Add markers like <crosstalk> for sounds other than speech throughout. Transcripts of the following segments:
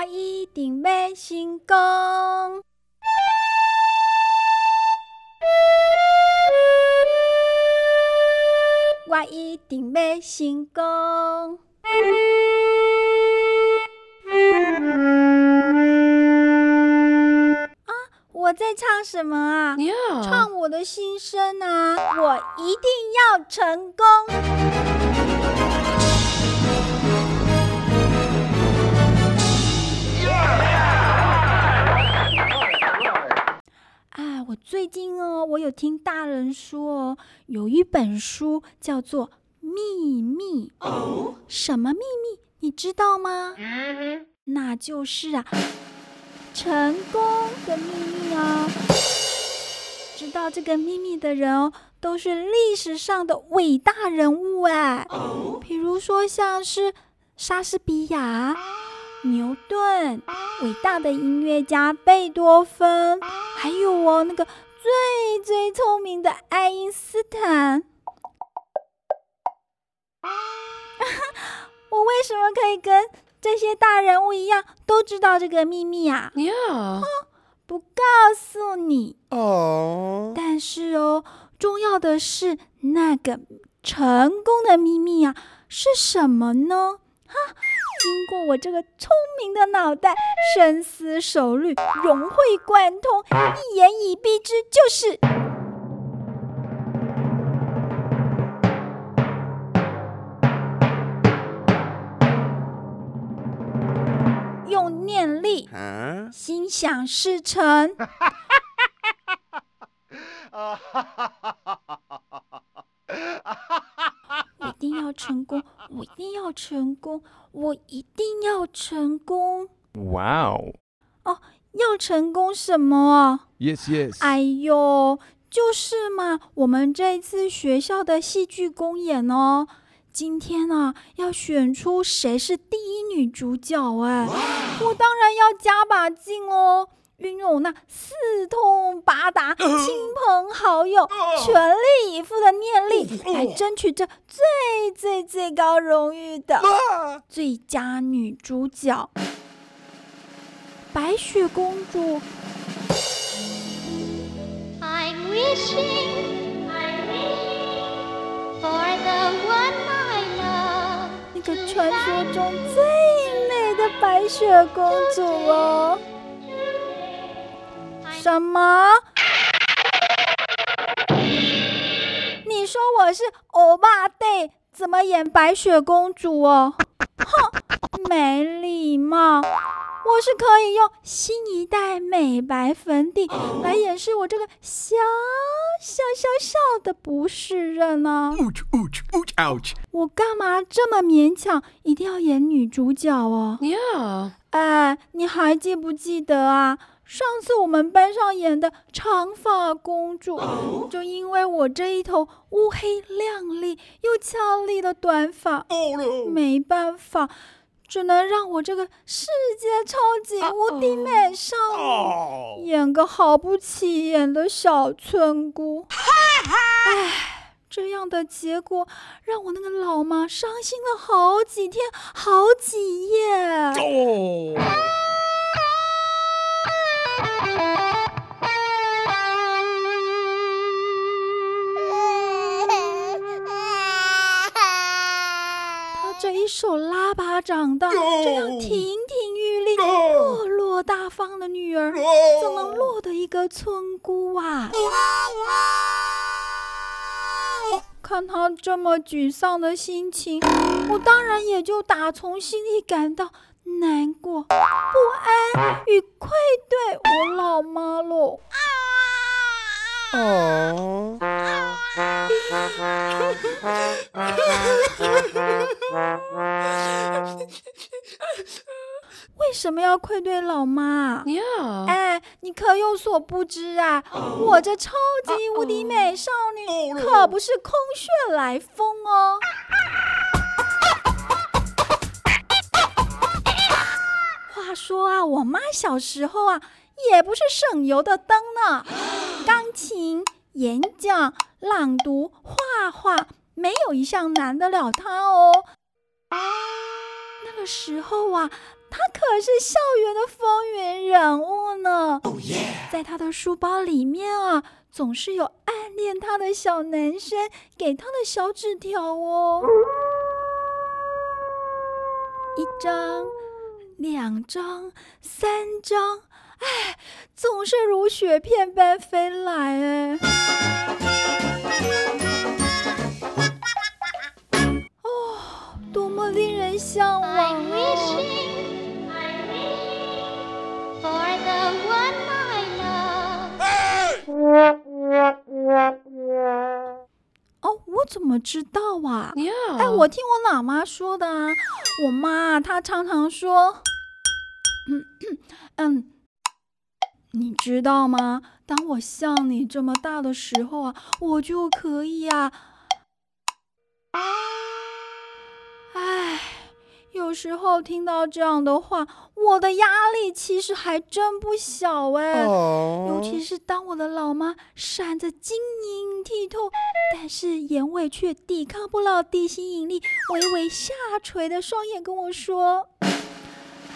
我一定要成功。我一定要成功。啊，我在唱什么啊？唱我的心声啊！我一定要成功。我最近哦，我有听大人说哦，有一本书叫做《秘密》。哦，什么秘密？你知道吗？那就是啊，成功的秘密啊！知道这个秘密的人哦，都是历史上的伟大人物哎。哦，比如说像是莎士比亚。牛顿，伟大的音乐家贝多芬，还有哦，那个最最聪明的爱因斯坦。<laughs> 我为什么可以跟这些大人物一样，都知道这个秘密啊？Yeah，不告诉你哦。但是哦，重要的是那个成功的秘密啊，是什么呢？哈。经过我这个聪明的脑袋深思熟虑、融会贯通、一言以蔽之，就是用念力，心想事成。一 <laughs> 定要成功！我一定要成功！我一定要成功！哇哦！哦，要成功什么？Yes, yes。哎呦，就是嘛！我们这次学校的戏剧公演哦，今天啊，要选出谁是第一女主角哎，我当然要加把劲哦。运用那四通八达、亲朋好友全力以赴的念力，来争取这最最最高荣誉的最佳女主角——白雪公主。那个传说中最美的白雪公主哦。什么？你说我是欧巴 day，怎么演白雪公主哦？哼，没礼貌！我是可以用新一代美白粉底来掩饰我这个小小小小的不是人呢。我干嘛这么勉强，一定要演女主角哦？Yeah。哎，你还记不记得啊？上次我们班上演的长发公主，就因为我这一头乌黑亮丽又俏丽的短发，没办法，只能让我这个世界超级无敌美少女演个毫不起眼的小村姑。样的结果让我那个老妈伤心了好几天，好几夜。一手拉拔长大，这样亭亭玉立、落落大方的女儿，怎么落得一个村姑啊？看他这么沮丧的心情，我当然也就打从心里感到难过、不安与愧对我老妈喽。哦。<laughs> 为什么要愧对老妈？<laughs> 哎，你可有所不知啊！我这超级无敌美少女可不是空穴来风哦。话说啊，我妈小时候啊，也不是省油的灯呢。钢琴、演讲、朗读、画画，没有一项难得了她哦。那个时候啊，他可是校园的风云人物呢。在他的书包里面啊，总是有暗恋他的小男生给他的小纸条哦。一张，两张，三张，哎，总是如雪片般飞来哎。令人向往啊！哦，我怎么知道啊？哎，我听我老妈说的啊。我妈她常常说，嗯 <coughs> 嗯，你知道吗？当我像你这么大的时候啊，我就可以啊。有时候听到这样的话，我的压力其实还真不小哎。尤其是当我的老妈闪着晶莹剔透，但是眼尾却抵抗不了地心引力，微微下垂的双眼跟我说：“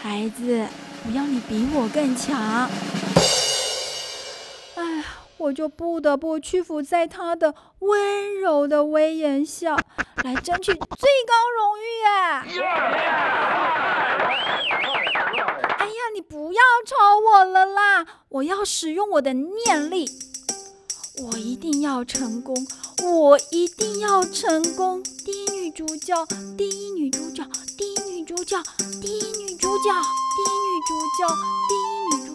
孩子，我要你比我更强。”我就不得不屈服在他的温柔的威严下。来争取最高荣誉耶！哎呀，你不要吵我了啦！我要使用我的念力，我一定要成功，我一定要成功！第一女主角，第一女主角，第一女主角，第一女主角，第一女主角，第一女主。